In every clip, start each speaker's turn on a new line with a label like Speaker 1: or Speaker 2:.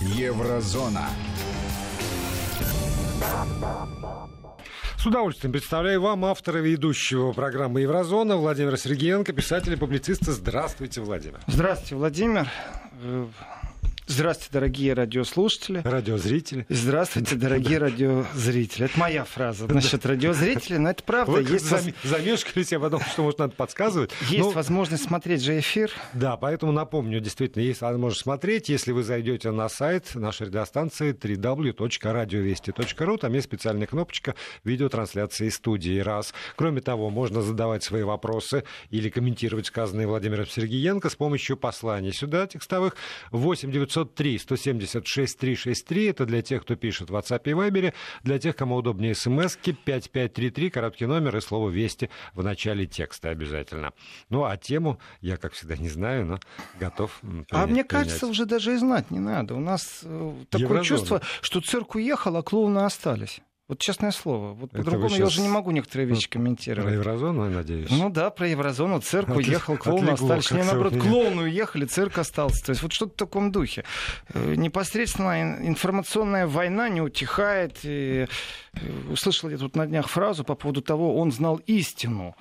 Speaker 1: Еврозона.
Speaker 2: С удовольствием представляю вам автора ведущего программы «Еврозона» Владимира Сергеенко, писателя и публициста. Здравствуйте, Владимир.
Speaker 3: Здравствуйте, Владимир. Здравствуйте, дорогие радиослушатели.
Speaker 2: Радиозрители.
Speaker 3: Здравствуйте, дорогие радиозрители. Это моя фраза насчет радиозрителей, но это правда.
Speaker 2: Вы
Speaker 3: есть
Speaker 2: зам... замешкались, я подумал, что, может, надо подсказывать.
Speaker 3: Есть но... возможность смотреть же эфир.
Speaker 2: Да, поэтому напомню, действительно, есть возможность смотреть, если вы зайдете на сайт нашей радиостанции www.radiovести.ru, там есть специальная кнопочка видеотрансляции студии. Раз. Кроме того, можно задавать свои вопросы или комментировать сказанные Владимиром Сергеенко с помощью посланий сюда, текстовых, 8 900 903 176 363. Это для тех, кто пишет в WhatsApp и Viber. Для тех, кому удобнее смс-ки 5533, короткий номер и слово «Вести» в начале текста обязательно. Ну, а тему я, как всегда, не знаю, но готов принять,
Speaker 3: А мне кажется, принять. уже даже и знать не надо. У нас э, такое Еврозона. чувство, что цирк уехал, а клоуны остались. Вот честное слово. Вот по-другому я уже не могу некоторые вещи комментировать.
Speaker 2: Про еврозону, я надеюсь.
Speaker 3: Ну да, про еврозону. Цирк уехал, клоуны остались. Не, наоборот, клоуны уехали, цирк остался. То есть вот что-то в таком духе. Э, непосредственно информационная война не утихает. И э, услышал я тут на днях фразу по поводу того, он знал истину.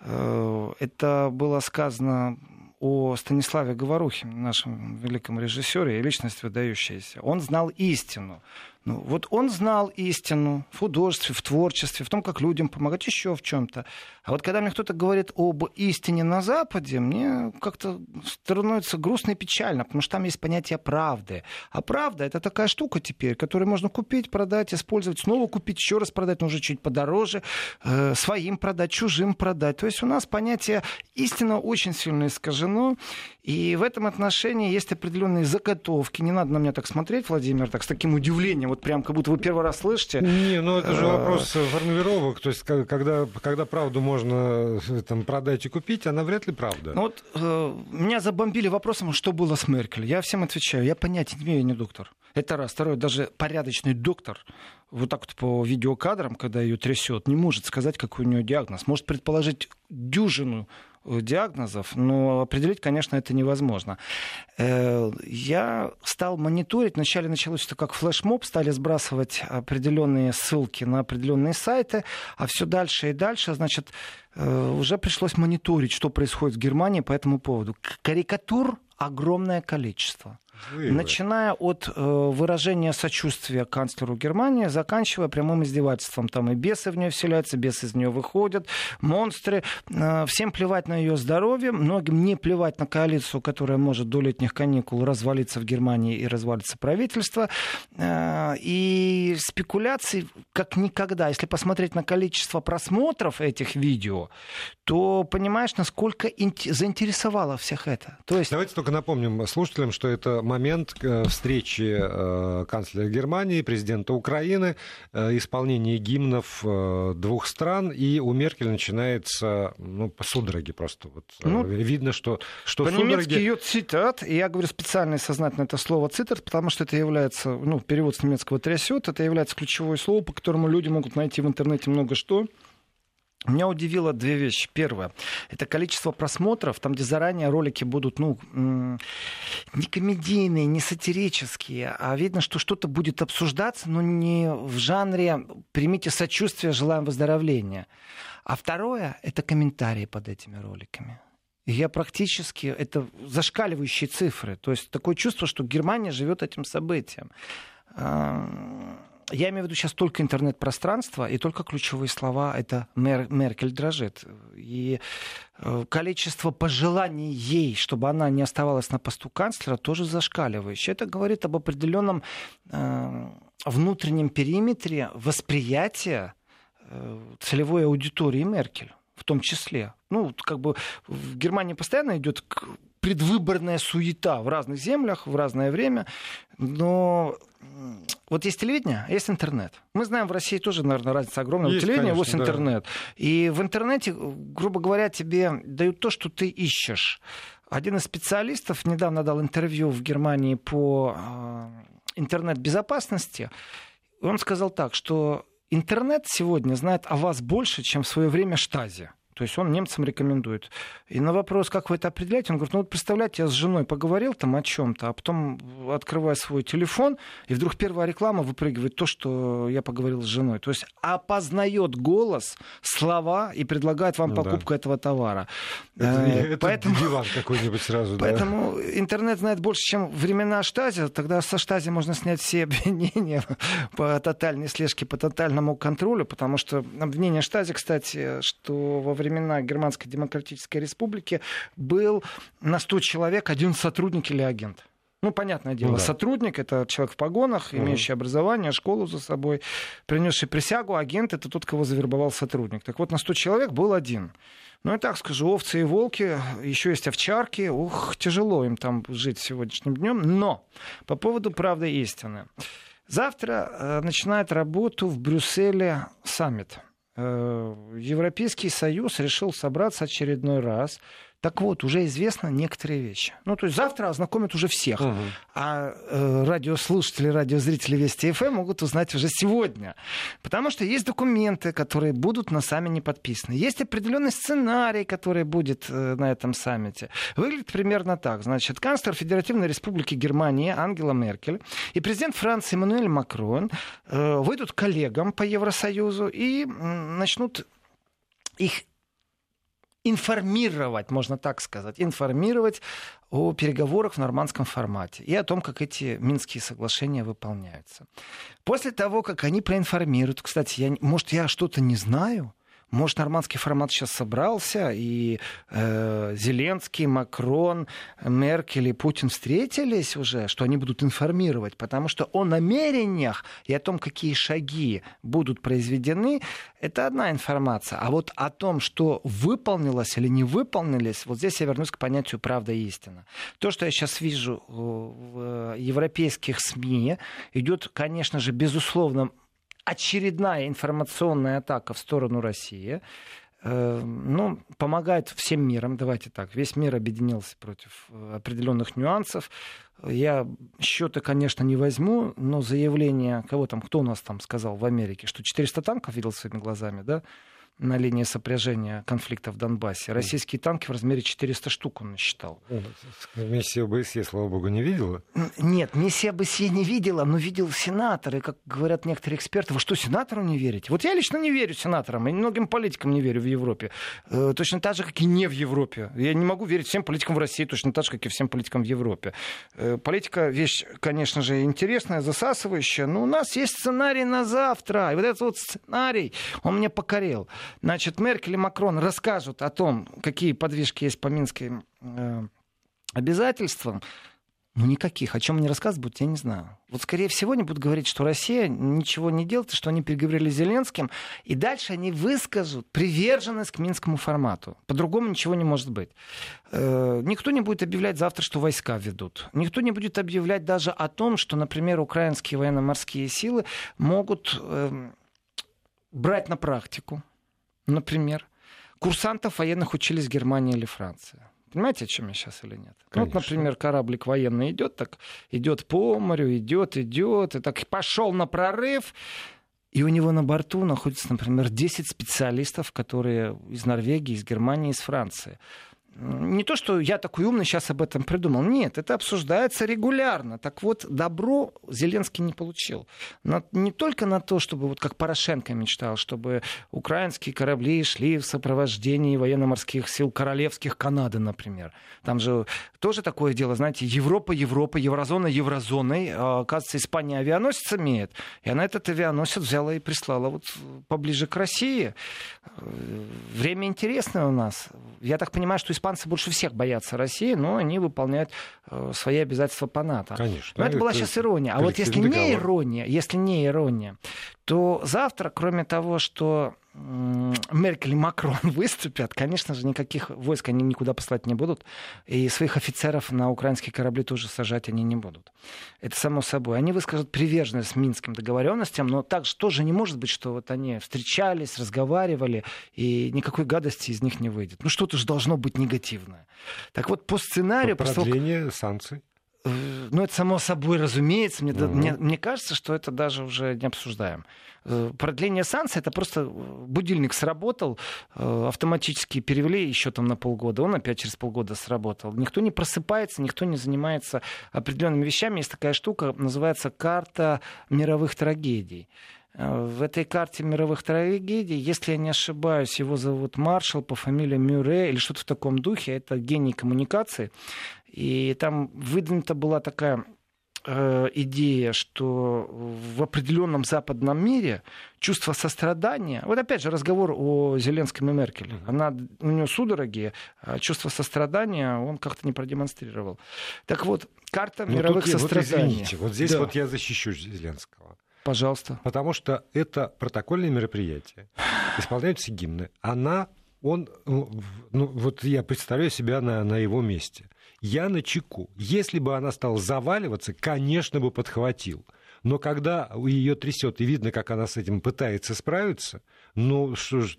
Speaker 3: Э, это было сказано о Станиславе Говорухине, нашем великом режиссере и личность выдающаяся. Он знал истину. Ну, вот он знал истину в художестве, в творчестве, в том, как людям помогать, еще в чем-то. А вот когда мне кто-то говорит об истине на Западе, мне как-то становится грустно и печально, потому что там есть понятие правды. А правда это такая штука теперь, которую можно купить, продать, использовать, снова купить, еще раз продать, но уже чуть подороже, э, своим продать, чужим продать. То есть у нас понятие истина очень сильно искажено, и в этом отношении есть определенные заготовки. Не надо на меня так смотреть, Владимир, так с таким удивлением вот прям как будто вы первый раз слышите.
Speaker 2: Не, ну это же э, вопрос формулировок. То есть когда, когда правду можно э, там, продать и купить, она вряд ли правда.
Speaker 3: Ну, вот э, меня забомбили вопросом, что было с Меркель. Я всем отвечаю, я понятия не имею, я не доктор. Это раз. Второе, даже порядочный доктор вот так вот по видеокадрам, когда ее трясет, не может сказать, какой у нее диагноз. Может предположить дюжину диагнозов, но определить, конечно, это невозможно. Э, я стал мониторить, вначале началось это как флешмоб, стали сбрасывать определенные ссылки на определенные сайты, а все дальше и дальше, значит, э, уже пришлось мониторить, что происходит в Германии по этому поводу. Карикатур огромное количество. Вы, Начиная от э, выражения сочувствия канцлеру Германии, заканчивая прямым издевательством. Там и бесы в нее вселяются, бесы из нее выходят, монстры. Э, всем плевать на ее здоровье, многим не плевать на коалицию, которая может до летних каникул развалиться в Германии и развалится правительство. Э, и спекуляций как никогда. Если посмотреть на количество просмотров этих видео, то понимаешь, насколько заинтересовало всех это. То есть...
Speaker 2: Давайте только напомним слушателям, что это момент э, встречи э, канцлера Германии, президента Украины, э, исполнение гимнов двух стран, и у Меркель начинается ну, судороги просто. Вот, ну, видно, что, что
Speaker 3: По-немецки судороги... ее цитат, и я говорю специально и сознательно это слово цитат, потому что это является, ну, перевод с немецкого трясет, это является ключевое слово, по которому люди могут найти в интернете много что. Меня удивило две вещи. Первое, это количество просмотров, там, где заранее ролики будут, ну, не комедийные, не сатирические, а видно, что что-то будет обсуждаться, но не в жанре «примите сочувствие, желаем выздоровления». А второе, это комментарии под этими роликами. Я практически, это зашкаливающие цифры. То есть такое чувство, что Германия живет этим событием я имею в виду сейчас только интернет-пространство, и только ключевые слова — это Мер, Меркель дрожит. И э, количество пожеланий ей, чтобы она не оставалась на посту канцлера, тоже зашкаливающее. Это говорит об определенном э, внутреннем периметре восприятия э, целевой аудитории Меркель в том числе. Ну, как бы в Германии постоянно идет предвыборная суета в разных землях в разное время, но вот есть телевидение, а есть интернет. Мы знаем, в России тоже, наверное, разница огромная. Есть, у телевидения конечно, есть интернет. Да. И в интернете, грубо говоря, тебе дают то, что ты ищешь. Один из специалистов недавно дал интервью в Германии по а, интернет-безопасности. Он сказал так, что интернет сегодня знает о вас больше, чем в свое время Штази. То есть он немцам рекомендует. И на вопрос, как вы это определяете, он говорит, ну вот представляете, я с женой поговорил там о чем-то, а потом открываю свой телефон, и вдруг первая реклама выпрыгивает то, что я поговорил с женой. То есть опознает голос, слова и предлагает вам ну, покупку да. этого товара.
Speaker 2: Это, э, это поэтому, диван какой-нибудь сразу.
Speaker 3: Поэтому да. интернет знает больше, чем времена штази. Тогда со штази можно снять все обвинения по тотальной слежке, по тотальному контролю, потому что обвинение штази, кстати, что во времена Германской Демократической Республики был на 100 человек один сотрудник или агент. Ну, понятное дело, ну, да. сотрудник это человек в погонах, имеющий угу. образование, школу за собой, принесший присягу, агент это тот, кого завербовал сотрудник. Так вот, на 100 человек был один. Ну, и так скажу, овцы и волки, еще есть овчарки. Ух, тяжело им там жить сегодняшним днем. Но по поводу правды и истины. Завтра э, начинает работу в Брюсселе саммит. Э, Европейский Союз решил собраться очередной раз так вот, уже известно некоторые вещи. Ну, то есть завтра ознакомят уже всех. Угу. А э, радиослушатели, радиозрители Вести ФМ могут узнать уже сегодня. Потому что есть документы, которые будут на саммите не подписаны. Есть определенный сценарий, который будет э, на этом саммите. Выглядит примерно так. Значит, канцлер Федеративной Республики Германии Ангела Меркель и президент Франции Эммануэль Макрон э, выйдут коллегам по Евросоюзу и э, начнут их информировать, можно так сказать, информировать о переговорах в нормандском формате и о том, как эти Минские соглашения выполняются. После того, как они проинформируют, кстати, я, может, я что-то не знаю, может, нормандский формат сейчас собрался, и э, Зеленский, Макрон, Меркель и Путин встретились уже, что они будут информировать, потому что о намерениях и о том, какие шаги будут произведены, это одна информация. А вот о том, что выполнилось или не выполнилось, вот здесь я вернусь к понятию правда и истина. То, что я сейчас вижу в европейских СМИ, идет, конечно же, безусловно, очередная информационная атака в сторону России, э, ну, помогает всем миром, давайте так, весь мир объединился против э, определенных нюансов. Я счеты, конечно, не возьму, но заявление, кого там, кто у нас там сказал в Америке, что 400 танков видел своими глазами, да, на линии сопряжения конфликта в Донбассе. Российские танки в размере 400 штук он насчитал.
Speaker 2: Миссия ОБСЕ, слава богу, не видела?
Speaker 3: Нет, миссия ОБСЕ не видела, но видел сенаторы, как говорят некоторые эксперты. Вы что, сенатору не верите? Вот я лично не верю сенаторам, и многим политикам не верю в Европе. Э, точно так же, как и не в Европе. Я не могу верить всем политикам в России, точно так же, как и всем политикам в Европе. Э, политика вещь, конечно же, интересная, засасывающая, но у нас есть сценарий на завтра. И вот этот вот сценарий, он мне покорил. Значит, Меркель и Макрон расскажут о том, какие подвижки есть по минским э, обязательствам. Ну, никаких. О чем они рассказывать будут, я не знаю. Вот, скорее всего, они будут говорить, что Россия ничего не делает, что они переговорили с Зеленским, и дальше они выскажут приверженность к минскому формату. По-другому ничего не может быть. Э, никто не будет объявлять завтра, что войска ведут. Никто не будет объявлять даже о том, что, например, украинские военно-морские силы могут э, брать на практику например, курсантов военных учились в Германии или Франции. Понимаете, о чем я сейчас или нет? Ну, вот, например, кораблик военный идет, так идет по морю, идет, идет, и так пошел на прорыв, и у него на борту находится, например, 10 специалистов, которые из Норвегии, из Германии, из Франции не то, что я такой умный сейчас об этом придумал. Нет, это обсуждается регулярно. Так вот, добро Зеленский не получил. Но не только на то, чтобы, вот как Порошенко мечтал, чтобы украинские корабли шли в сопровождении военно-морских сил королевских Канады, например. Там же тоже такое дело, знаете, Европа, Европа, еврозона, еврозоной. А, оказывается, Испания авианосец имеет. И она этот авианосец взяла и прислала вот поближе к России. Время интересное у нас. Я так понимаю, что испанцы больше всех боятся России, но они выполняют э, свои обязательства по НАТО.
Speaker 2: Конечно.
Speaker 3: Но это была сейчас ирония. А вот если не ирония, если не ирония, то завтра, кроме того, что Меркель и Макрон выступят, конечно же, никаких войск они никуда послать не будут, и своих офицеров на украинские корабли тоже сажать они не будут. Это само собой. Они выскажут приверженность минским договоренностям, но также тоже не может быть, что вот они встречались, разговаривали, и никакой гадости из них не выйдет. Ну что-то же должно быть негативное. Так вот, по сценарию...
Speaker 2: По продление санкций.
Speaker 3: Ну, это само собой разумеется. Мне, угу. мне, мне кажется, что это даже уже не обсуждаем. Э, продление санкций это просто э, будильник сработал, э, автоматически перевели еще там на полгода, он опять через полгода сработал. Никто не просыпается, никто не занимается определенными вещами. Есть такая штука, называется карта мировых трагедий. В этой карте мировых трагедий, если я не ошибаюсь, его зовут Маршал по фамилии Мюррей или что-то в таком духе, это гений коммуникации. И там выдвинута была такая э, идея, что в определенном западном мире чувство сострадания, вот опять же разговор о Зеленском и Меркель, она, у нее судороги, а чувство сострадания он как-то не продемонстрировал. Так вот, карта Но ну, мировых тут, состраданий.
Speaker 2: Вот извините, вот здесь да. вот я защищу Зеленского.
Speaker 3: Пожалуйста.
Speaker 2: Потому что это протокольное мероприятие, исполняются гимны. Она, он, ну, ну вот я представляю себя на, на его месте – я на чеку. Если бы она стала заваливаться, конечно бы подхватил. Но когда ее трясет и видно, как она с этим пытается справиться, ну что ж,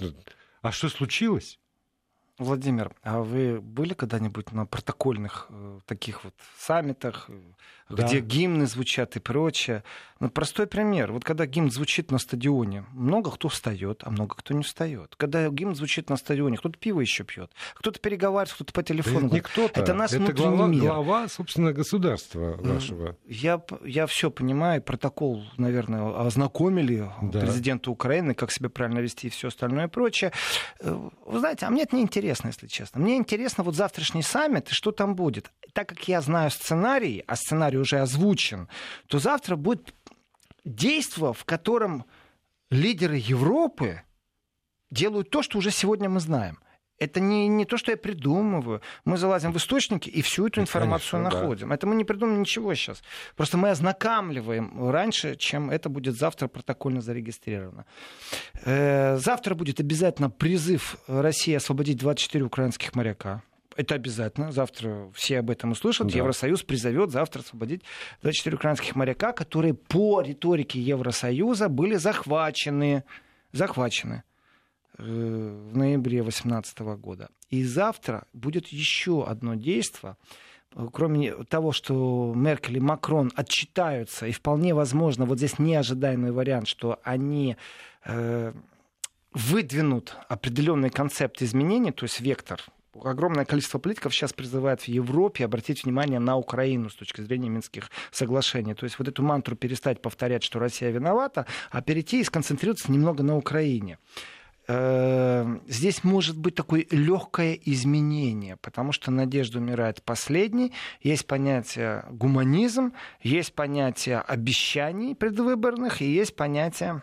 Speaker 2: а что случилось?
Speaker 3: Владимир, а вы были когда-нибудь на протокольных э, таких вот саммитах, э, да. где гимны звучат и прочее? Ну, простой пример. Вот когда гимн звучит на стадионе, много кто встает, а много кто не встает. Когда гимн звучит на стадионе, кто-то пиво еще пьет, кто-то переговаривается, кто-то по телефону.
Speaker 2: Это не кто-то. Это наш это глава, мир. глава, собственно, государства вашего.
Speaker 3: Я, я все понимаю. Протокол, наверное, ознакомили да. президента Украины, как себя правильно вести и все остальное и прочее. Э, вы знаете, а мне это не интересно интересно, если честно. Мне интересно вот завтрашний саммит и что там будет. Так как я знаю сценарий, а сценарий уже озвучен, то завтра будет действо, в котором лидеры Европы делают то, что уже сегодня мы знаем. Это не, не то, что я придумываю. Мы залазим в источники и всю эту информацию Конечно, находим. Да. Это мы не придумаем ничего сейчас. Просто мы ознакомливаем раньше, чем это будет завтра протокольно зарегистрировано. Э, завтра будет обязательно призыв России освободить 24 украинских моряка. Это обязательно. Завтра все об этом услышат. Да. Евросоюз призовет завтра освободить 24 украинских моряка, которые по риторике Евросоюза были захвачены. Захвачены. Э, в ноябре 2018 года. И завтра будет еще одно действие. Кроме того, что Меркель и Макрон отчитаются, и вполне возможно, вот здесь неожидаемый вариант, что они э, выдвинут определенный концепт изменений, то есть вектор огромное количество политиков сейчас призывает в Европе обратить внимание на Украину с точки зрения Минских соглашений. То есть вот эту мантру перестать повторять, что Россия виновата, а перейти и сконцентрироваться немного на Украине. Эм, здесь может быть такое легкое изменение, потому что надежда умирает последней. Есть понятие гуманизм, есть понятие обещаний предвыборных и есть понятие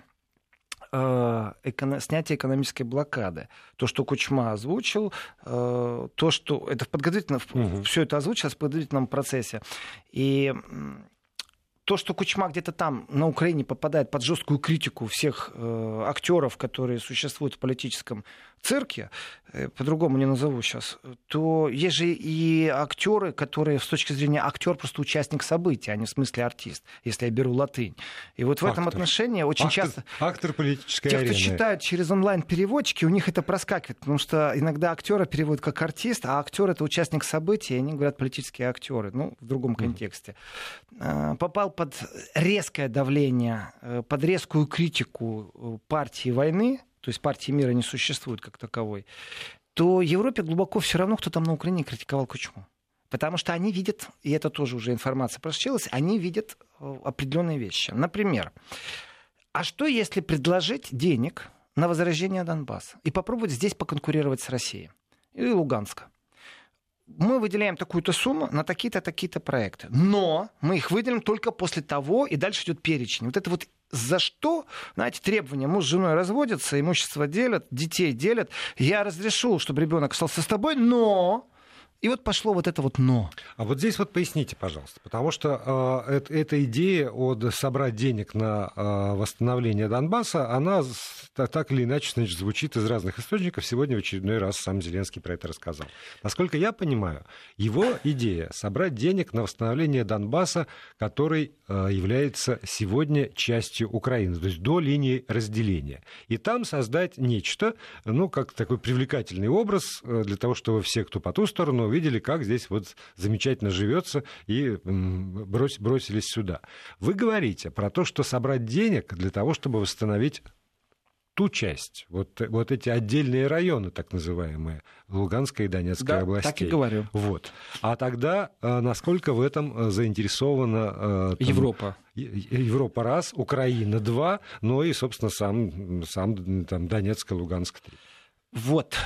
Speaker 3: э, снятия экономической блокады. То, что Кучма озвучил, э, то, что это в подготовительном, угу. все это озвучилось в подготовительном процессе. И то, что Кучма где-то там на Украине попадает под жесткую критику всех э, актеров, которые существуют в политическом цирке, э, по-другому не назову сейчас, то есть же и актеры, которые с точки зрения актер просто участник события, а не в смысле артист, если я беру латынь. И вот в актор. этом отношении очень
Speaker 2: актор,
Speaker 3: часто...
Speaker 2: Актор политической
Speaker 3: Те,
Speaker 2: арены.
Speaker 3: кто читают через онлайн-переводчики, у них это проскакивает, потому что иногда актера переводят как артист, а актер это участник события, и они говорят политические актеры, ну, в другом контексте. Mm. Попал под резкое давление, э, под резкую критику э, партии войны, то есть партии мира не существует как таковой, то Европе глубоко все равно, кто там на Украине критиковал Кучму. Потому что они видят, и это тоже уже информация просочилась, они видят э, определенные вещи. Например, а что если предложить денег на возрождение Донбасса и попробовать здесь поконкурировать с Россией или Луганска? Мы выделяем такую-то сумму на такие-то, такие-то проекты. Но мы их выделим только после того, и дальше идет перечень. Вот это вот за что, знаете, требования, муж с женой разводятся, имущество делят, детей делят. Я разрешу, чтобы ребенок остался с тобой, но и вот пошло вот это вот «но».
Speaker 2: А вот здесь вот поясните, пожалуйста, потому что э, это, эта идея от собрать денег на э, восстановление Донбасса, она так или иначе значит, звучит из разных источников. Сегодня в очередной раз сам Зеленский про это рассказал. Насколько я понимаю, его идея собрать денег на восстановление Донбасса, который э, является сегодня частью Украины, то есть до линии разделения. И там создать нечто, ну, как такой привлекательный образ э, для того, чтобы все, кто по ту сторону, увидели, как здесь вот замечательно живется, и бросились сюда. Вы говорите про то, что собрать денег для того, чтобы восстановить ту часть, вот, вот эти отдельные районы, так называемые, Луганская и Донецкая да, областей.
Speaker 3: так и говорю.
Speaker 2: Вот. А тогда э, насколько в этом э, заинтересована...
Speaker 3: Там, Европа.
Speaker 2: Европа раз, Украина два, ну и, собственно, сам, сам там, Донецк и Луганск три.
Speaker 3: Вот.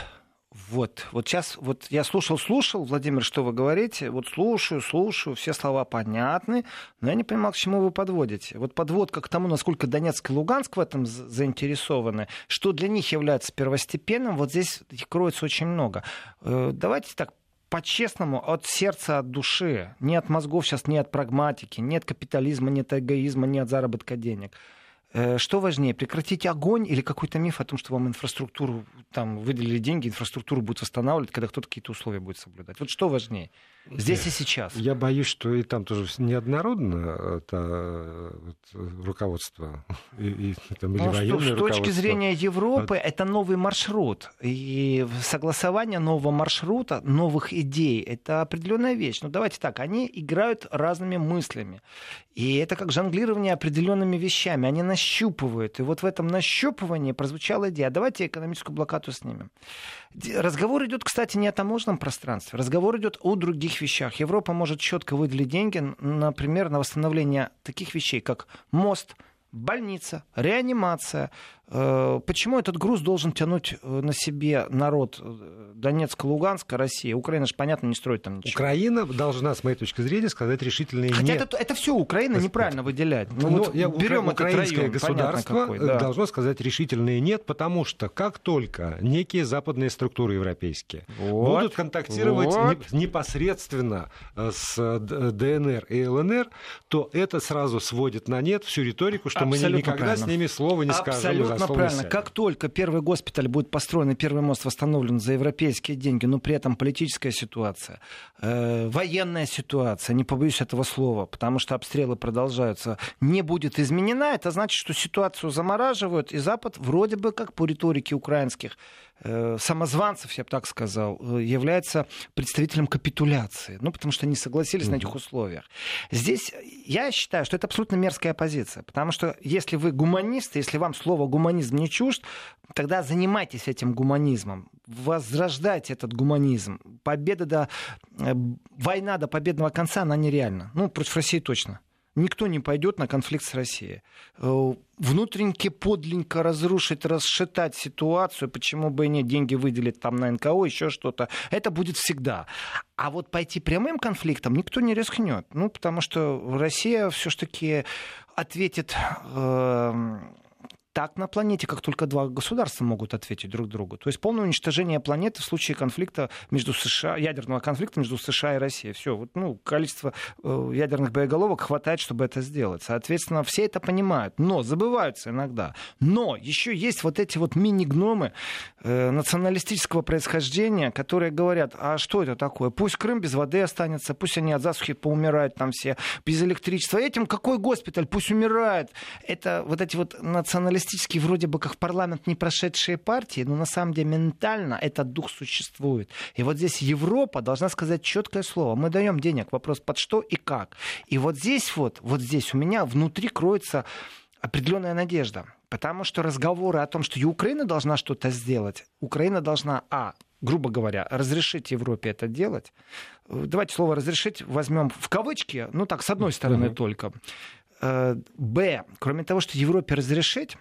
Speaker 3: Вот, вот сейчас, вот я слушал, слушал, Владимир, что вы говорите, вот слушаю, слушаю, все слова понятны, но я не понимал, к чему вы подводите. Вот подводка к тому, насколько Донецк и Луганск в этом заинтересованы, что для них является первостепенным, вот здесь кроется очень много. Э, давайте так по-честному, от сердца, от души, не от мозгов сейчас, не от прагматики, нет капитализма, нет эгоизма, нет заработка денег. Э, что важнее, прекратить огонь или какой-то миф о том, что вам инфраструктуру, там, выделили деньги, инфраструктуру будут восстанавливать, когда кто-то какие-то условия будет соблюдать? Вот что важнее? Здесь и сейчас.
Speaker 2: Я боюсь, что и там тоже неоднородно это вот, руководство. И, и, там, или
Speaker 3: ну, с, с точки зрения Европы, а... это новый маршрут. И согласование нового маршрута, новых идей, это определенная вещь. Но ну, давайте так, они играют разными мыслями. И это как жонглирование определенными вещами. Они нащупывают. И вот в этом нащупывании прозвучала идея. Давайте экономическую блокаду снимем. Разговор идет, кстати, не о таможенном пространстве. Разговор идет о других вещах. Европа может четко выделить деньги, например, на восстановление таких вещей, как мост, больница, реанимация, почему этот груз должен тянуть э, на себе народ э, Донецка, Луганска, Россия? Украина же, понятно, не строит там ничего.
Speaker 2: Украина должна, с моей точки зрения, сказать решительные
Speaker 3: Хотя нет. это, это все Украина неправильно выделять. Ну, ну вот я, берем
Speaker 2: украинское район, государство какой, да. должно сказать решительные нет, потому что как только некие западные структуры европейские вот, будут контактировать вот. непосредственно с ДНР и ЛНР, то это сразу сводит на нет всю риторику, что Абсолютно мы никогда правильно. с ними слова не скажем.
Speaker 3: Абсолютно правильно. Как только первый госпиталь будет построен и первый мост восстановлен за европейские деньги, но при этом политическая ситуация, э, военная ситуация, не побоюсь этого слова, потому что обстрелы продолжаются, не будет изменена, это значит, что ситуацию замораживают, и Запад вроде бы, как по риторике украинских самозванцев, я бы так сказал, э, является представителем капитуляции. Ну, потому что они согласились mm-hmm. на этих условиях. Здесь я считаю, что это абсолютно мерзкая позиция. Потому что если вы гуманист, если вам слово гуманизм не чужд, тогда занимайтесь этим гуманизмом. Возрождайте этот гуманизм. Победа до... Э, война до победного конца, она нереальна. Ну, против России точно никто не пойдет на конфликт с Россией. Э, внутренне подленько разрушить, расшатать ситуацию, почему бы и нет, деньги выделить там на НКО, еще что-то, это будет всегда. А вот пойти прямым конфликтом никто не рискнет. Ну, потому что Россия все-таки ответит э, так на планете, как только два государства могут ответить друг другу. То есть полное уничтожение планеты в случае конфликта между США, ядерного конфликта между США и Россией. Все, вот, ну, количество э, ядерных боеголовок хватает, чтобы это сделать. Соответственно, все это понимают, но забываются иногда. Но еще есть вот эти вот мини-гномы э, националистического происхождения, которые говорят, а что это такое? Пусть Крым без воды останется, пусть они от засухи поумирают там все, без электричества. Этим какой госпиталь? Пусть умирает. Это вот эти вот националистические социалистически вроде бы как в парламент не прошедшие партии, но на самом деле ментально этот дух существует. И вот здесь Европа должна сказать четкое слово. Мы даем денег. Вопрос под что и как. И вот здесь вот, вот здесь у меня внутри кроется определенная надежда. Потому что разговоры о том, что и Украина должна что-то сделать, Украина должна, а, грубо говоря, разрешить Европе это делать. Давайте слово разрешить возьмем в кавычки, ну так, с одной стороны uh-huh. только. Э, б, кроме того, что Европе разрешить,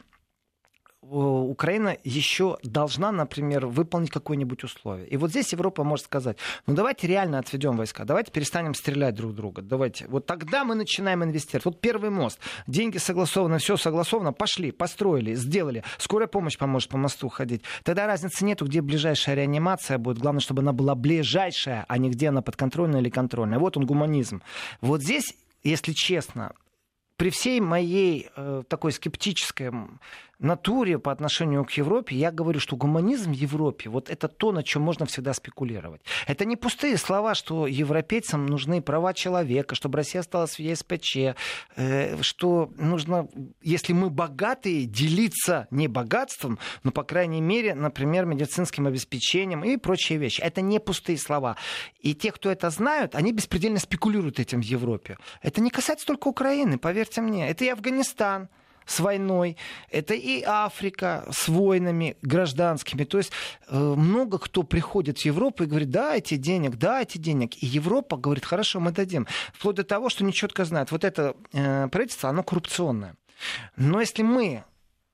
Speaker 3: Украина еще должна, например, выполнить какое-нибудь условие. И вот здесь Европа может сказать, ну давайте реально отведем войска, давайте перестанем стрелять друг друга, давайте. Вот тогда мы начинаем инвестировать. Вот первый мост, деньги согласованы, все согласовано, пошли, построили, сделали. Скорая помощь поможет по мосту ходить. Тогда разницы нету, где ближайшая реанимация будет. Главное, чтобы она была ближайшая, а не где она подконтрольная или контрольная. Вот он гуманизм. Вот здесь, если честно, при всей моей э, такой скептической натуре по отношению к Европе, я говорю, что гуманизм в Европе, вот это то, на чем можно всегда спекулировать. Это не пустые слова, что европейцам нужны права человека, чтобы Россия осталась в ЕСПЧ, э, что нужно, если мы богатые, делиться не богатством, но, по крайней мере, например, медицинским обеспечением и прочие вещи. Это не пустые слова. И те, кто это знают, они беспредельно спекулируют этим в Европе. Это не касается только Украины, поверьте мне. Это и Афганистан, с войной, это и Африка с войнами гражданскими. То есть э, много кто приходит в Европу и говорит, дайте денег, дайте денег. И Европа говорит, хорошо, мы дадим. Вплоть до того, что нечетко знает, вот это э, правительство, оно коррупционное. Но если мы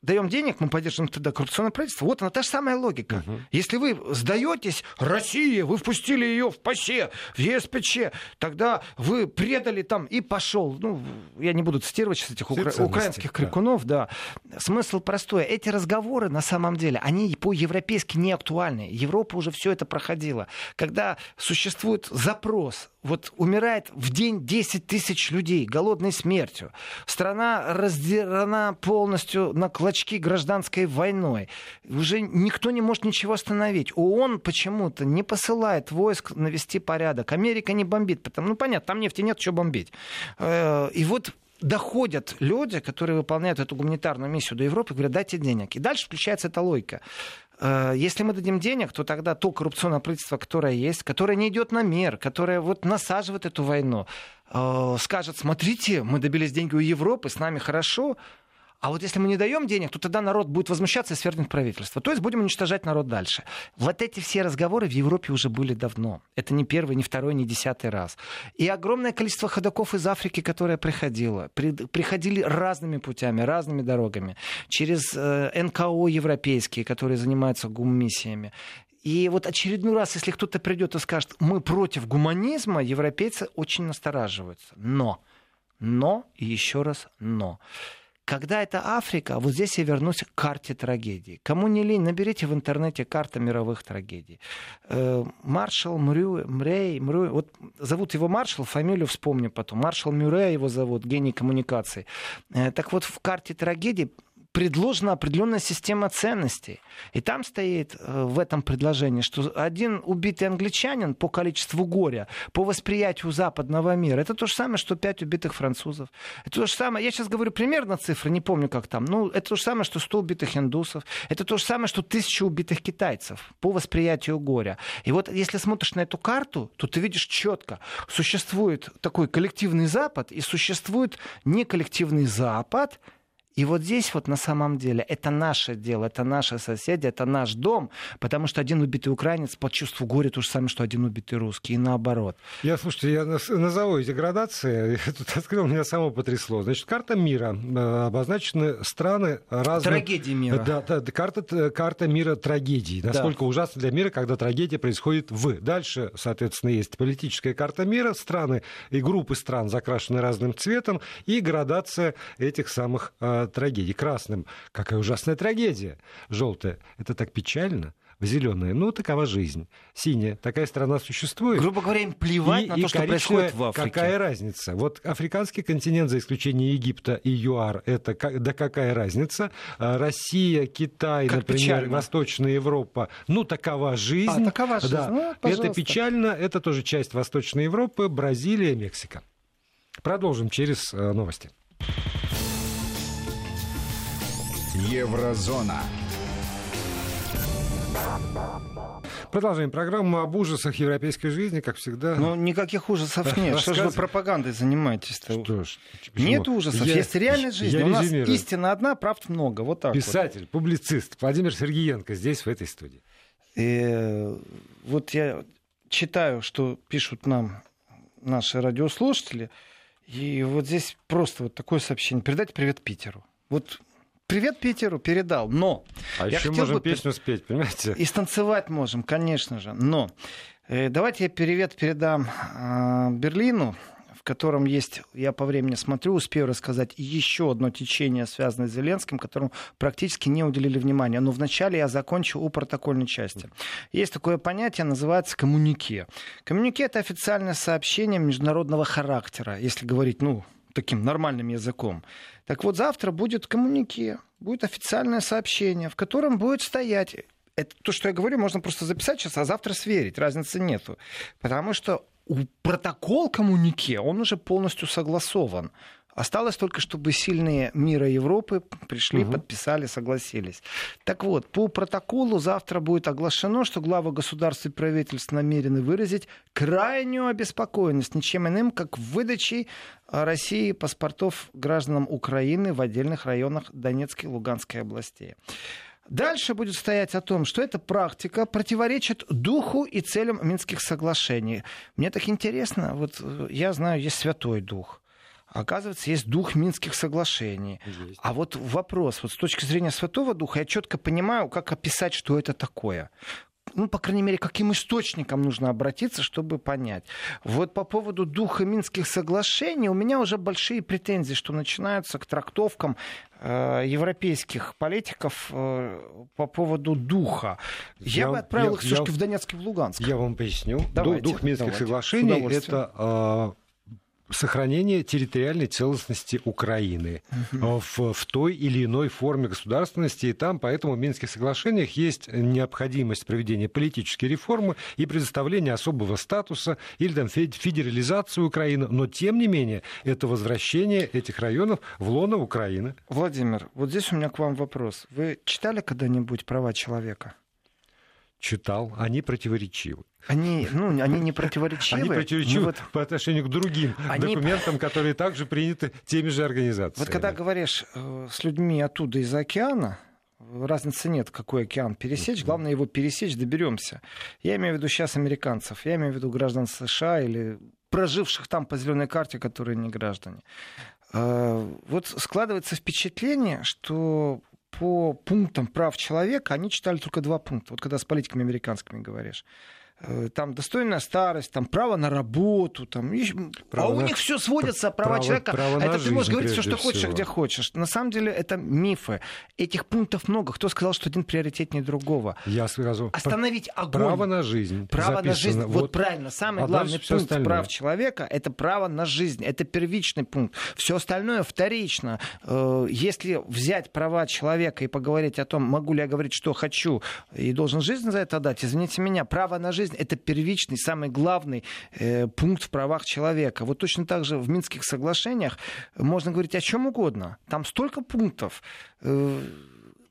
Speaker 3: даем денег, мы поддерживаем тогда коррупционное правительство. Вот она та же самая логика. Угу. Если вы сдаетесь, Россия, вы впустили ее в ПАСЕ, в ЕСПЧ, тогда вы предали там и пошел. Ну, я не буду цитировать сейчас этих укра... украинских крикунов, да. да. Смысл простой. Эти разговоры на самом деле, они по-европейски не актуальны. Европа уже все это проходила. Когда существует запрос вот умирает в день 10 тысяч людей голодной смертью. Страна раздирана полностью на клочки гражданской войной. Уже никто не может ничего остановить. ООН почему-то не посылает войск навести порядок. Америка не бомбит. Потому, ну, понятно, там нефти нет, что бомбить. Э, и вот доходят люди, которые выполняют эту гуманитарную миссию до Европы, говорят, дайте денег. И дальше включается эта логика. Э, если мы дадим денег, то тогда то коррупционное правительство, которое есть, которое не идет на мер, которое вот насаживает эту войну, э, скажет, смотрите, мы добились деньги у Европы, с нами хорошо, а вот если мы не даем денег, то тогда народ будет возмущаться и свергнет правительство. То есть будем уничтожать народ дальше. Вот эти все разговоры в Европе уже были давно. Это не первый, не второй, не десятый раз. И огромное количество ходоков из Африки, которое приходило, при, приходили разными путями, разными дорогами. Через э, НКО европейские, которые занимаются гуммиссиями. И вот очередной раз, если кто-то придет и скажет, мы против гуманизма, европейцы очень настораживаются. Но, но и еще раз но. Когда это Африка, вот здесь я вернусь к карте трагедий. Кому не лень, наберите в интернете карта мировых трагедий. Э, маршал Мрю, Мрей, Мрю, вот зовут его Маршал, фамилию вспомню потом. Маршал Мюррей его зовут, гений коммуникации. Э, так вот, в карте трагедий предложена определенная система ценностей. И там стоит э, в этом предложении, что один убитый англичанин по количеству горя, по восприятию западного мира, это то же самое, что пять убитых французов. Это то же самое, я сейчас говорю примерно цифры, не помню как там, ну, это то же самое, что 100 убитых индусов, это то же самое, что тысяча убитых китайцев по восприятию горя. И вот если смотришь на эту карту, то ты видишь четко, существует такой коллективный Запад и существует неколлективный Запад, и вот здесь вот на самом деле это наше дело, это наши соседи, это наш дом, потому что один убитый украинец по чувству горя то же самое, что один убитый русский, и наоборот.
Speaker 2: Я, слушайте, я назову эти градации, я тут открыл, меня само потрясло. Значит, карта мира, э, обозначены страны разных...
Speaker 3: Трагедии мира.
Speaker 2: Да, да карта, карта мира трагедий. Насколько да. ужасно для мира, когда трагедия происходит в. Дальше, соответственно, есть политическая карта мира, страны и группы стран закрашены разным цветом, и градация этих самых э, трагедии. Красным какая ужасная трагедия. Желтая это так печально зеленая. Ну, такова жизнь. Синяя. Такая страна существует.
Speaker 3: Грубо говоря, им плевать и, на то, что происходит в Африке.
Speaker 2: Какая разница? Вот африканский континент, за исключением Египта и ЮАР, это да какая разница? А Россия, Китай, как например, печально. Восточная Европа. Ну, такова жизнь. А,
Speaker 3: такова жизнь. Да. Ну,
Speaker 2: это печально. Это тоже часть Восточной Европы, Бразилия, Мексика. Продолжим через э, новости.
Speaker 1: Еврозона.
Speaker 2: Продолжаем программу об ужасах европейской жизни, как всегда.
Speaker 3: Ну, никаких ужасов нет. Что же вы пропагандой занимаетесь-то? Что ж, почему? Нет ужасов, я, есть реальность жизни. Я У нас истина одна, правд много. Вот так
Speaker 2: Писатель,
Speaker 3: вот.
Speaker 2: публицист Владимир Сергеенко здесь, в этой студии.
Speaker 3: И, вот я читаю, что пишут нам наши радиослушатели, и вот здесь просто вот такое сообщение. Передайте привет Питеру. Вот Привет Питеру передал, но...
Speaker 2: А я еще можем бы... песню спеть, понимаете?
Speaker 3: И станцевать можем, конечно же, но... Э, давайте я привет передам э, Берлину, в котором есть, я по времени смотрю, успею рассказать еще одно течение, связанное с Зеленским, которому практически не уделили внимания. Но вначале я закончу у протокольной части. Есть такое понятие, называется коммунике. Коммунике — это официальное сообщение международного характера, если говорить, ну, таким нормальным языком. Так вот, завтра будет коммунике, будет официальное сообщение, в котором будет стоять это то, что я говорю, можно просто записать сейчас, а завтра сверить. Разницы нету. Потому что протокол коммунике, он уже полностью согласован. Осталось только, чтобы сильные мира Европы пришли, угу. подписали, согласились. Так вот, по протоколу завтра будет оглашено, что главы государств и правительств намерены выразить крайнюю обеспокоенность ничем иным, как выдачей России паспортов гражданам Украины в отдельных районах Донецкой и Луганской областей. Дальше будет стоять о том, что эта практика противоречит духу и целям Минских соглашений. Мне так интересно, вот э, я знаю, есть Святой Дух. Оказывается, есть дух Минских соглашений. Есть. А вот вопрос, вот с точки зрения Святого Духа, я четко понимаю, как описать, что это такое ну, по крайней мере, каким источникам нужно обратиться, чтобы понять. Вот по поводу духа Минских соглашений у меня уже большие претензии, что начинаются к трактовкам э, европейских политиков э, по поводу духа. Я, я бы отправил я, их все-таки в Донецк и в Луганск.
Speaker 2: Я вам поясню. Давайте, дух Минских давайте. соглашений это сохранение территориальной целостности Украины угу. в, в той или иной форме государственности. И там поэтому в Минских соглашениях есть необходимость проведения политической реформы и предоставления особого статуса или там, федерализацию Украины. Но, тем не менее, это возвращение этих районов в лоно Украины.
Speaker 3: Владимир, вот здесь у меня к вам вопрос. Вы читали когда-нибудь права человека?
Speaker 2: Читал. Они противоречивы.
Speaker 3: Они, ну, они не противоречивы.
Speaker 2: Они противоречивы вот... по отношению к другим они... документам, которые также приняты теми же организациями.
Speaker 3: Вот когда говоришь э, с людьми оттуда из океана, разницы нет, какой океан пересечь. Главное его пересечь, доберемся. Я имею в виду сейчас американцев, я имею в виду граждан США или проживших там по зеленой карте, которые не граждане. Э, вот складывается впечатление, что по пунктам прав человека они читали только два пункта. Вот когда с политиками американскими говоришь. Э, там достойная старость, там право на работу, там, право а у на... них все сводится, права право, человека. Право это ты жизнь, можешь говорить все, что всего. хочешь, где хочешь. На самом деле это мифы. Этих пунктов много. Кто сказал, что один приоритетнее другого?
Speaker 2: Я сразу.
Speaker 3: Остановить огонь.
Speaker 2: Право на жизнь.
Speaker 3: Право записано. на жизнь. Вот, вот правильно. Самый а главный пункт остальное. прав человека это право на жизнь. Это первичный пункт. Все остальное вторично. Э, если взять права человека и поговорить о том, могу ли я говорить, что хочу, и должен жизнь за это дать, извините меня, право на жизнь жизнь это первичный, самый главный э, пункт в правах человека. Вот точно так же в Минских соглашениях можно говорить о чем угодно. Там столько пунктов. Э,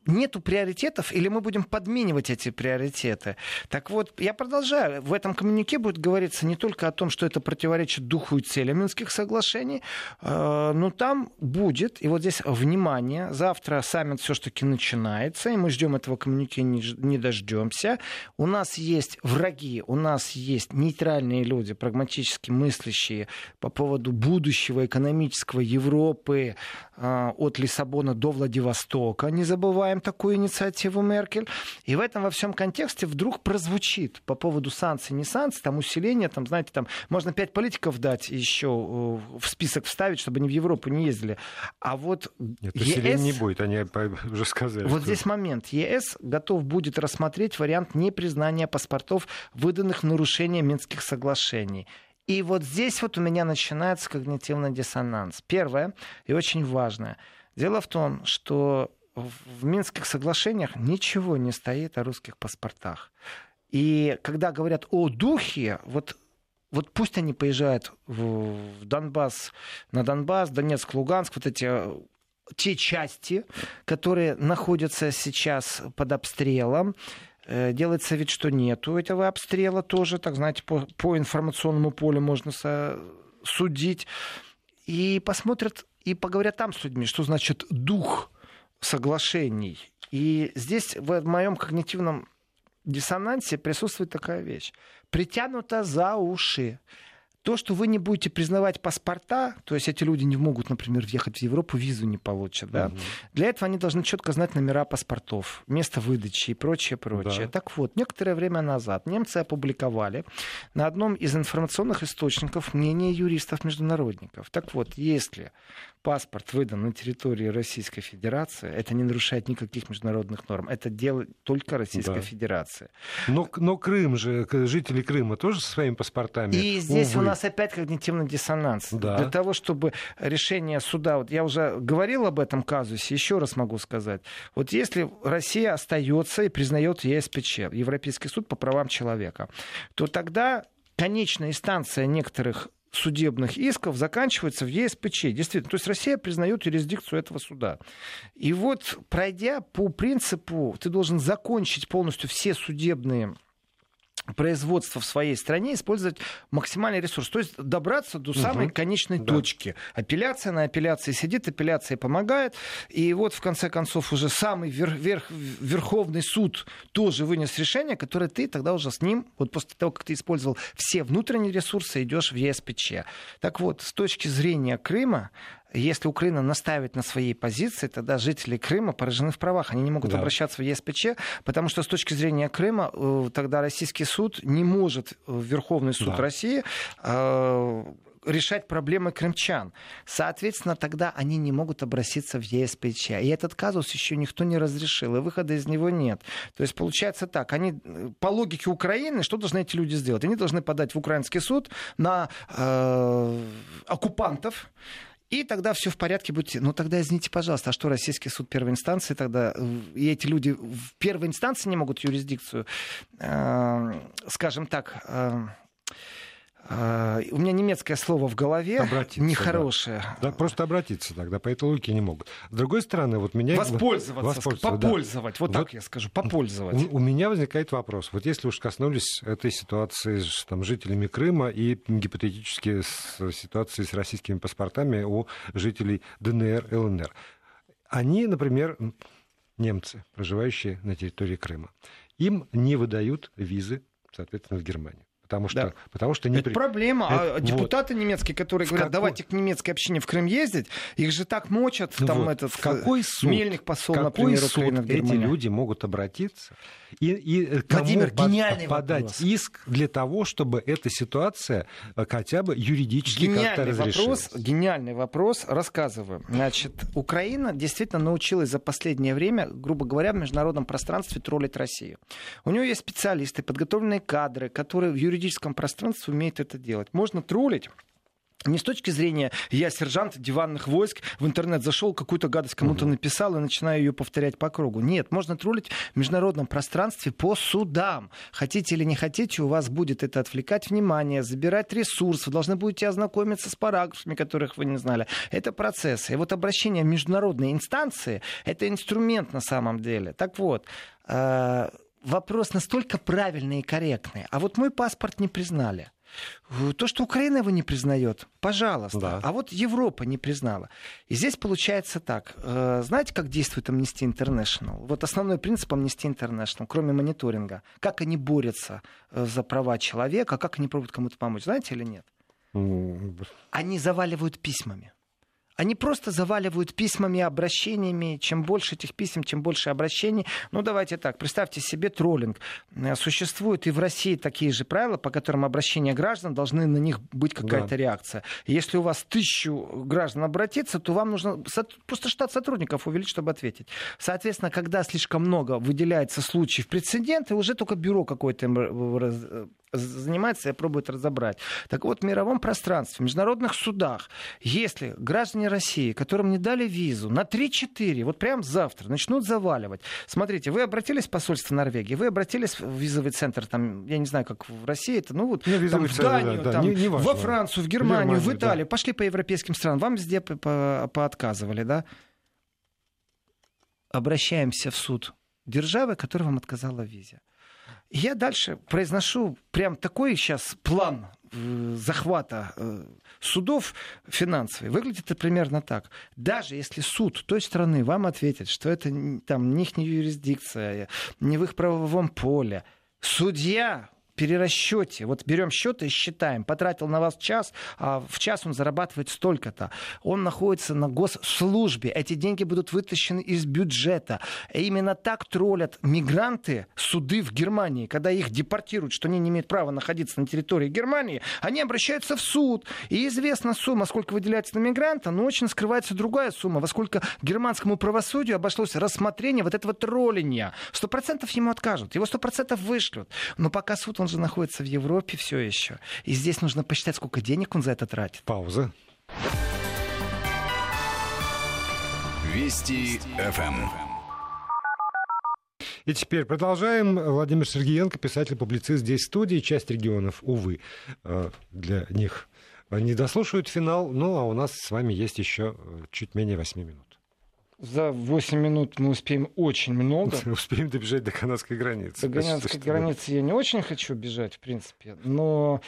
Speaker 3: нету приоритетов, или мы будем подменивать эти приоритеты. Так вот, я продолжаю. В этом коммюнике будет говориться не только о том, что это противоречит духу и целям Минских соглашений, э, но там будет, и вот здесь внимание, завтра саммит все-таки начинается, и мы ждем этого коммюнике, не дождемся. У нас есть враги, у нас есть нейтральные люди, прагматически мыслящие по поводу будущего экономического Европы от Лиссабона до Владивостока. Не забываем такую инициативу Меркель. И в этом во всем контексте вдруг прозвучит по поводу санкций, не санкций, там усиление, там, знаете, там можно пять политиков дать еще э, в список вставить, чтобы они в Европу не ездили. А вот
Speaker 2: Нет, ЕС... не будет, они уже сказали.
Speaker 3: Вот что... здесь момент. ЕС готов будет рассмотреть вариант непризнания паспортов, выданных в нарушение Минских соглашений. И вот здесь вот у меня начинается когнитивный диссонанс. Первое и очень важное. Дело в том, что в Минских соглашениях ничего не стоит о русских паспортах. И когда говорят о духе, вот вот пусть они поезжают в Донбасс, на Донбасс, Донецк, Луганск, вот эти те части, которые находятся сейчас под обстрелом, э, делается вид, что нету этого обстрела тоже, так знаете, по, по информационному полю можно судить. И посмотрят и поговорят там с людьми, что значит дух соглашений. И здесь в моем когнитивном диссонансе присутствует такая вещь. Притянуто за уши. То, что вы не будете признавать паспорта, то есть эти люди не могут, например, въехать в Европу, визу не получат, да, угу. для этого они должны четко знать номера паспортов, место выдачи и прочее, прочее. Да. Так вот, некоторое время назад немцы опубликовали на одном из информационных источников мнение юристов-международников. Так вот, если паспорт выдан на территории Российской Федерации, это не нарушает никаких международных норм. Это делает только Российская да. Федерация.
Speaker 2: Но, но Крым же, жители Крыма тоже со своими паспортами.
Speaker 3: И здесь Увы. у нас опять когнитивный диссонанс.
Speaker 2: Да.
Speaker 3: Для того, чтобы решение суда... Вот я уже говорил об этом казусе, еще раз могу сказать. Вот если Россия остается и признает ЕСПЧ, Европейский суд по правам человека, то тогда конечная инстанция некоторых судебных исков заканчивается в ЕСПЧ. Действительно, то есть Россия признает юрисдикцию этого суда. И вот пройдя по принципу, ты должен закончить полностью все судебные производства в своей стране использовать максимальный ресурс. То есть добраться до самой угу. конечной да. точки. Апелляция на апелляции сидит, апелляция помогает. И вот в конце концов уже самый верх, верх, Верховный суд тоже вынес решение, которое ты тогда уже с ним, вот после того, как ты использовал все внутренние ресурсы, идешь в ЕСПЧ. Так вот, с точки зрения Крыма, если Украина настаивает на своей позиции, тогда жители Крыма поражены в правах. Они не могут да. обращаться в ЕСПЧ, потому что с точки зрения Крыма э, тогда российский суд не может, э, Верховный суд да. России, э, решать проблемы крымчан. Соответственно, тогда они не могут обратиться в ЕСПЧ. И этот казус еще никто не разрешил, и выхода из него нет. То есть получается так, они по логике Украины, что должны эти люди сделать? Они должны подать в украинский суд на э, оккупантов, и тогда все в порядке будет. Ну тогда извините, пожалуйста, а что российский суд первой инстанции тогда? Э, и эти люди в первой инстанции не могут юрисдикцию, э, скажем так, э, у меня немецкое слово в голове, обратиться, нехорошее.
Speaker 2: Да. да, просто обратиться тогда, по этой логике не могут. С другой стороны, вот меня...
Speaker 3: Воспользоваться, воспользоваться попользовать, да. вот так вот я скажу, попользовать.
Speaker 2: У, у меня возникает вопрос. Вот если уж коснулись этой ситуации с там, жителями Крыма и гипотетически с ситуации с российскими паспортами у жителей ДНР, ЛНР. Они, например, немцы, проживающие на территории Крыма, им не выдают визы, соответственно, в Германию. Потому что, да. потому что
Speaker 3: не... Это проблема. Это, а депутаты вот. немецкие, которые говорят, какой... давайте к немецкой общине в Крым ездить, их же так мочат, ну там вот. этот
Speaker 2: в какой суд,
Speaker 3: Мельник посол,
Speaker 2: какой
Speaker 3: например,
Speaker 2: суд эти люди могут обратиться и, и
Speaker 3: Владимир, кому гениальный
Speaker 2: подать
Speaker 3: вопрос.
Speaker 2: иск для того, чтобы эта ситуация э, хотя бы юридически как-то разрешилась?
Speaker 3: Вопрос, гениальный вопрос, рассказываю. Значит, Украина действительно научилась за последнее время, грубо говоря, в международном пространстве троллить Россию. У нее есть специалисты, подготовленные кадры, которые в юридическом пространстве умеют это делать. Можно троллить не с точки зрения я сержант диванных войск, в интернет зашел, какую-то гадость кому-то написал и начинаю ее повторять по кругу. Нет, можно троллить в международном пространстве по судам. Хотите или не хотите, у вас будет это отвлекать внимание, забирать ресурс, вы должны будете ознакомиться с параграфами, которых вы не знали. Это процесс. И вот обращение в международные инстанции — это инструмент на самом деле. Так вот, э, вопрос настолько правильный и корректный. А вот мой паспорт не признали. То, что Украина его не признает, пожалуйста. Да. А вот Европа не признала. И здесь получается так. Э, знаете, как действует Amnesty International? Вот основной принцип Amnesty International, кроме мониторинга. Как они борются э, за права человека, как они пробуют кому-то помочь. Знаете или нет? Они заваливают письмами. Они просто заваливают письмами, обращениями. Чем больше этих писем, тем больше обращений. Ну, давайте так, представьте себе троллинг. Э, существуют и в России такие же правила, по которым обращения граждан должны на них быть какая-то да. реакция. Если у вас тысячу граждан обратиться, то вам нужно просто штат сотрудников увеличить, чтобы ответить. Соответственно, когда слишком много выделяется случаев прецеденты, уже только бюро какое-то занимается и пробует разобрать. Так вот, в мировом пространстве, в международных судах, если граждане России, которым не дали визу на 3-4, вот прям завтра начнут заваливать. Смотрите, вы обратились в посольство Норвегии, вы обратились в визовый центр, там, я не знаю, как в России, это, ну вот, ну, там, в Данию, да, там, не, не во Францию, в Германию, Германию, в Италию, да. пошли по европейским странам, вам везде по -по поотказывали, да? Обращаемся в суд державы, которая вам отказала в визе. Я дальше произношу прям такой сейчас план э, захвата э, судов финансовый. Выглядит это примерно так. Даже если суд той страны вам ответит, что это там не их юрисдикция, не в их правовом поле, судья перерасчете, вот берем счеты и считаем, потратил на вас час, а в час он зарабатывает столько-то. Он находится на госслужбе, эти деньги будут вытащены из бюджета. И именно так троллят мигранты суды в Германии. Когда их депортируют, что они не имеют права находиться на территории Германии, они обращаются в суд. И известна сумма, сколько выделяется на мигранта, но очень скрывается другая сумма, во сколько германскому правосудию обошлось рассмотрение вот этого тролления. Сто процентов ему откажут, его сто процентов вышлют. Но пока суд он же находится в Европе все еще. И здесь нужно посчитать, сколько денег он за это тратит.
Speaker 2: Пауза.
Speaker 1: Вести ФМ.
Speaker 2: И теперь продолжаем. Владимир Сергеенко, писатель-публицист здесь в студии. Часть регионов, увы, э, для них не дослушают финал. Ну, а у нас с вами есть еще э, чуть менее 8 минут.
Speaker 3: За 8 минут мы успеем очень много.
Speaker 2: Успеем добежать до канадской границы.
Speaker 3: До канадской границы я не очень хочу бежать, в принципе. Но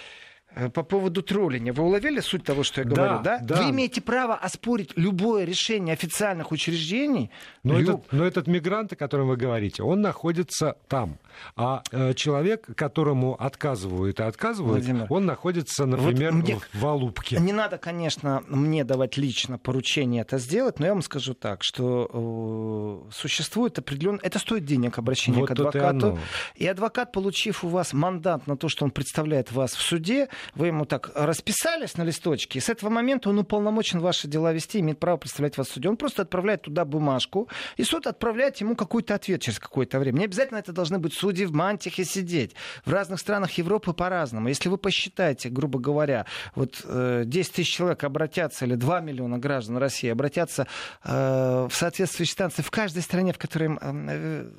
Speaker 3: по поводу троллинга. Вы уловили суть того, что я говорю, да?
Speaker 2: да?
Speaker 3: Вы имеете право оспорить любое решение официальных учреждений.
Speaker 2: Но, Люб... этот, но этот мигрант, о котором вы говорите, он находится там. А э, человек, которому отказывают и отказывают, Владимир, он находится, например, вот мне... в Алупке.
Speaker 3: Не надо, конечно, мне давать лично поручение это сделать, но я вам скажу так, что э, существует определенный... Это стоит денег обращение вот к адвокату. И, и адвокат, получив у вас мандат на то, что он представляет вас в суде, вы ему так расписались на листочке, и с этого момента он уполномочен ваши дела вести, имеет право представлять вас в суде. Он просто отправляет туда бумажку, и суд отправляет ему какой-то ответ через какое-то время. Не обязательно это должны быть судьи в мантиях и сидеть. В разных странах Европы по-разному. Если вы посчитаете, грубо говоря, вот 10 э, тысяч человек обратятся, или 2 миллиона граждан России обратятся э, в соответствующие станции в каждой стране, в которой э,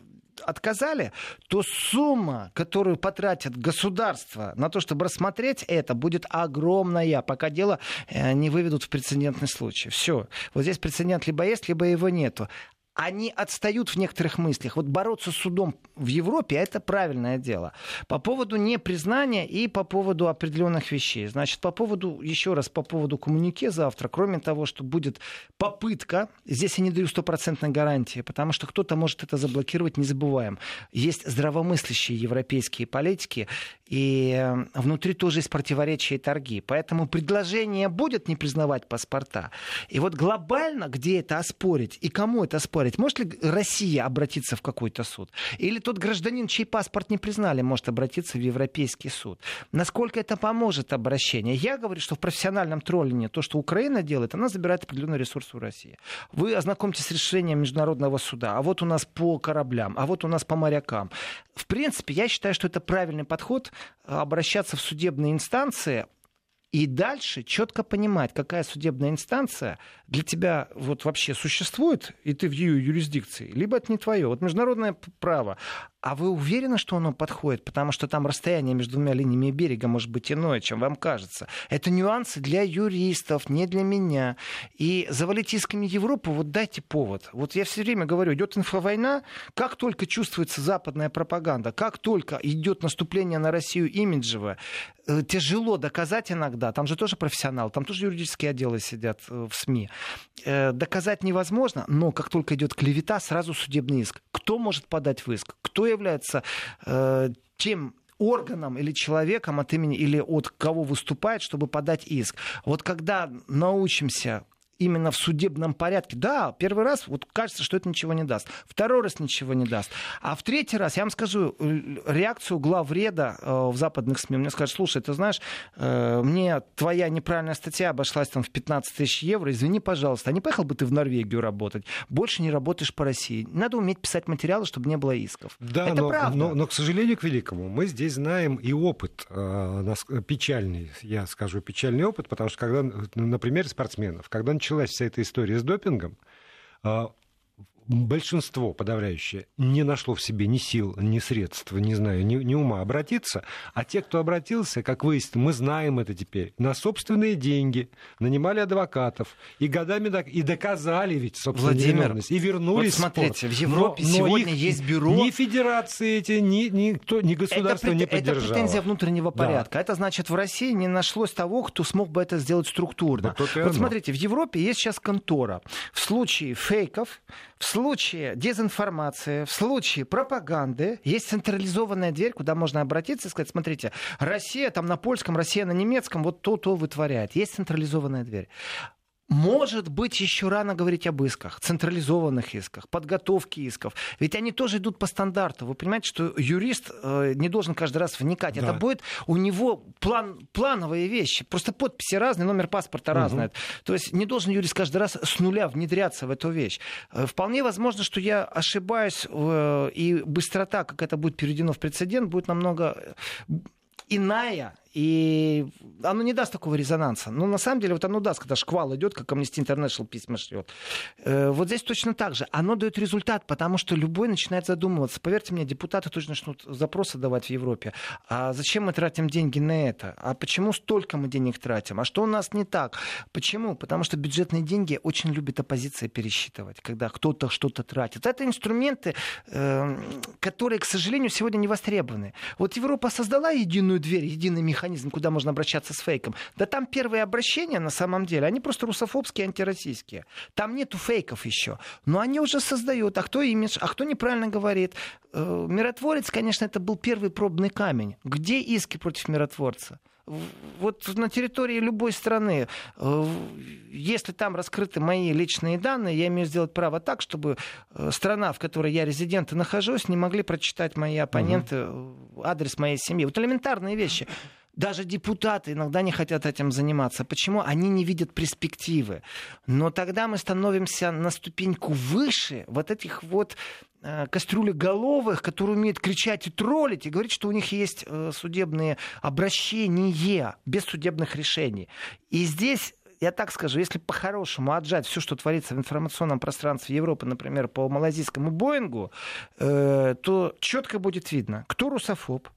Speaker 3: отказали, то сумма, которую потратит государство на то, чтобы рассмотреть это, будет огромная, пока дело э, не выведут в прецедентный случай. Все. Вот здесь прецедент либо есть, либо его нету они отстают в некоторых мыслях. Вот бороться с судом в Европе – это правильное дело. По поводу непризнания и по поводу определенных вещей. Значит, по поводу, еще раз, по поводу коммунике завтра, кроме того, что будет попытка, здесь я не даю стопроцентной гарантии, потому что кто-то может это заблокировать, не забываем. Есть здравомыслящие европейские политики, и э, внутри тоже есть противоречия и торги. Поэтому предложение будет не признавать паспорта. И вот глобально, где это оспорить и кому это оспорить, может ли Россия обратиться в какой-то суд? Или тот гражданин, чей паспорт не признали, может обратиться в Европейский суд? Насколько это поможет обращение? Я говорю, что в профессиональном троллинге то, что Украина делает, она забирает определенный ресурс у России. Вы ознакомьтесь с решением Международного суда. А вот у нас по кораблям, а вот у нас по морякам. В принципе, я считаю, что это правильный подход обращаться в судебные инстанции и дальше четко понимать, какая судебная инстанция для тебя вот вообще существует, и ты в ее юрисдикции, либо это не твое. Вот международное право. А вы уверены, что оно подходит? Потому что там расстояние между двумя линиями берега может быть иное, чем вам кажется. Это нюансы для юристов, не для меня. И завалить исками Европу, вот дайте повод. Вот я все время говорю, идет инфовойна, как только чувствуется западная пропаганда, как только идет наступление на Россию имиджевое, э, тяжело доказать иногда, там же тоже профессионал, там тоже юридические отделы сидят э, в СМИ. Э, доказать невозможно, но как только идет клевета, сразу судебный иск. Кто может подать в иск? Кто является э, тем органом или человеком от имени или от кого выступает, чтобы подать иск. Вот когда научимся именно в судебном порядке. Да, первый раз вот кажется, что это ничего не даст. Второй раз ничего не даст. А в третий раз, я вам скажу, реакцию главреда э, в западных СМИ. Мне скажут, слушай, ты знаешь, э, мне твоя неправильная статья обошлась там в 15 тысяч евро, извини, пожалуйста, а не поехал бы ты в Норвегию работать? Больше не работаешь по России. Надо уметь писать материалы, чтобы не было исков.
Speaker 2: Да,
Speaker 3: это
Speaker 2: но,
Speaker 3: правда.
Speaker 2: Но, но, к сожалению, к великому, мы здесь знаем и опыт, э, печальный, я скажу, печальный опыт, потому что когда, например, спортсменов, когда началась вся эта история с допингом, а, большинство подавляющее не нашло в себе ни сил, ни средств, не знаю, ни, ни ума обратиться. А те, кто обратился, как выяснилось, мы знаем это теперь, на собственные деньги нанимали адвокатов и годами док- и доказали ведь собственно
Speaker 3: Владимир,
Speaker 2: и вернулись
Speaker 3: вот смотрите,
Speaker 2: в,
Speaker 3: в Европе но, но сегодня
Speaker 2: их,
Speaker 3: есть бюро.
Speaker 2: Ни федерации эти, ни, никто, ни государство
Speaker 3: это,
Speaker 2: не поддержало.
Speaker 3: Это претензия внутреннего порядка. Да. Это значит, в России не нашлось того, кто смог бы это сделать структурно.
Speaker 2: Вот,
Speaker 3: вот смотрите, в Европе есть сейчас контора. В случае фейков, в случае дезинформации, в случае пропаганды есть централизованная дверь, куда можно обратиться и сказать, смотрите, Россия там на польском, Россия на немецком, вот то-то вытворяет. Есть централизованная дверь Может быть, еще рано говорить об исках, централизованных исках, подготовке исков. Ведь они тоже идут по стандарту. Вы понимаете, что юрист э, не должен каждый раз вникать. Да. Это будет у него план, плановые вещи. Просто подписи разные, номер паспорта угу. разный. То есть не должен юрист каждый раз с нуля внедряться в эту вещь. Э, вполне возможно, что я ошибаюсь, э, и быстрота, как это будет переведено в прецедент, будет намного иная, и оно не даст такого резонанса. Но на самом деле вот оно даст, когда шквал идет, как Amnesty International письма шлет. Э, вот здесь точно так же. Оно дает результат, потому что любой начинает задумываться. Поверьте мне, депутаты тоже начнут запросы давать в Европе. А зачем мы тратим деньги на это? А почему столько мы денег тратим? А что у нас не так? Почему? Потому что бюджетные деньги очень любит оппозиция пересчитывать, когда кто-то что-то тратит. Это инструменты, э, которые, к сожалению, сегодня не востребованы. Вот Европа создала единую дверь, единый механизм, механизм, куда можно обращаться с фейком. Да там первые обращения на самом деле, они просто русофобские, антироссийские. Там нету фейков еще. Но они уже создают. А кто имидж, а кто неправильно говорит. Э, миротворец, конечно, это был первый пробный камень. Где иски против миротворца? вот на территории любой страны, э, если там раскрыты мои личные данные, я имею сделать право так, чтобы э, страна, в которой я резидент и нахожусь, не могли прочитать мои оппоненты угу. адрес моей семьи. Вот элементарные вещи. Даже депутаты иногда не хотят этим заниматься. Почему? Они не видят перспективы. Но тогда мы становимся на ступеньку выше вот этих вот э, кастрюлеголовых, которые умеют кричать и троллить, и говорить, что у них есть э, судебные обращения без судебных решений. И здесь я так скажу, если по-хорошему отжать все, что творится в информационном пространстве Европы, например, по малазийскому Боингу, э, то четко будет видно, кто русофоб,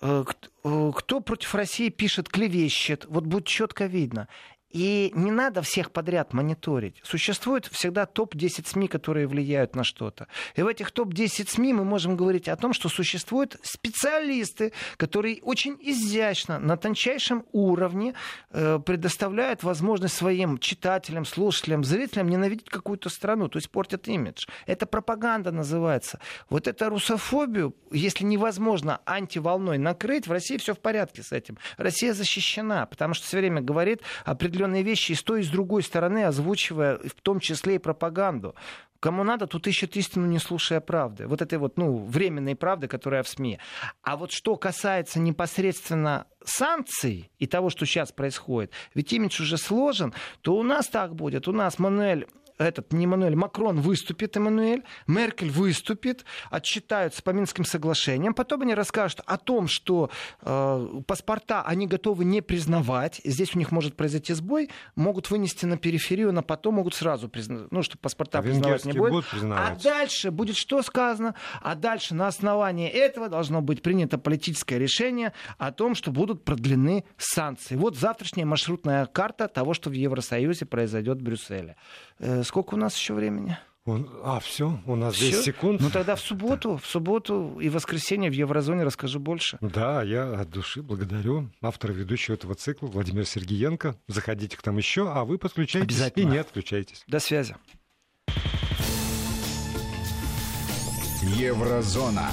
Speaker 3: кто против России пишет, клевещет, вот будет четко видно. И не надо всех подряд мониторить. Существует всегда топ-10 СМИ, которые влияют на что-то. И в этих топ-10 СМИ мы можем говорить о том, что существуют специалисты, которые очень изящно, на тончайшем уровне э, предоставляют возможность своим читателям, слушателям, зрителям ненавидеть какую-то страну, то есть портят имидж. Это пропаганда называется. Вот эту русофобию, если невозможно антиволной накрыть, в России все в порядке с этим. Россия защищена, потому что все время говорит определенно определенные вещи и с той, и с другой стороны, озвучивая в том числе и пропаганду. Кому надо, тут ищет истину, не слушая правды. Вот этой вот, ну, временной правды, которая в СМИ. А вот что касается непосредственно санкций и того, что сейчас происходит, ведь имидж уже сложен, то у нас так будет. У нас Мануэль этот не Эммануэль, Макрон выступит, Эммануэль, Меркель выступит, отчитаются по Минским соглашениям, потом они расскажут о том, что э, паспорта они готовы не признавать, здесь у них может произойти сбой, могут вынести на периферию, но потом могут сразу признать, ну, что паспорта а признавать не будет. А дальше будет что сказано? А дальше на основании этого должно быть принято политическое решение о том, что будут продлены санкции. Вот завтрашняя маршрутная карта того, что в Евросоюзе произойдет в Брюсселе. Сколько у нас еще времени?
Speaker 2: Он, а, все, у нас все? 10 секунд.
Speaker 3: Ну тогда в субботу, в субботу и воскресенье в Еврозоне расскажу больше.
Speaker 2: Да, я от души благодарю автора ведущего этого цикла Владимир Сергеенко. Заходите к нам еще, а вы подключайтесь и не отключайтесь.
Speaker 3: До связи.
Speaker 1: Еврозона.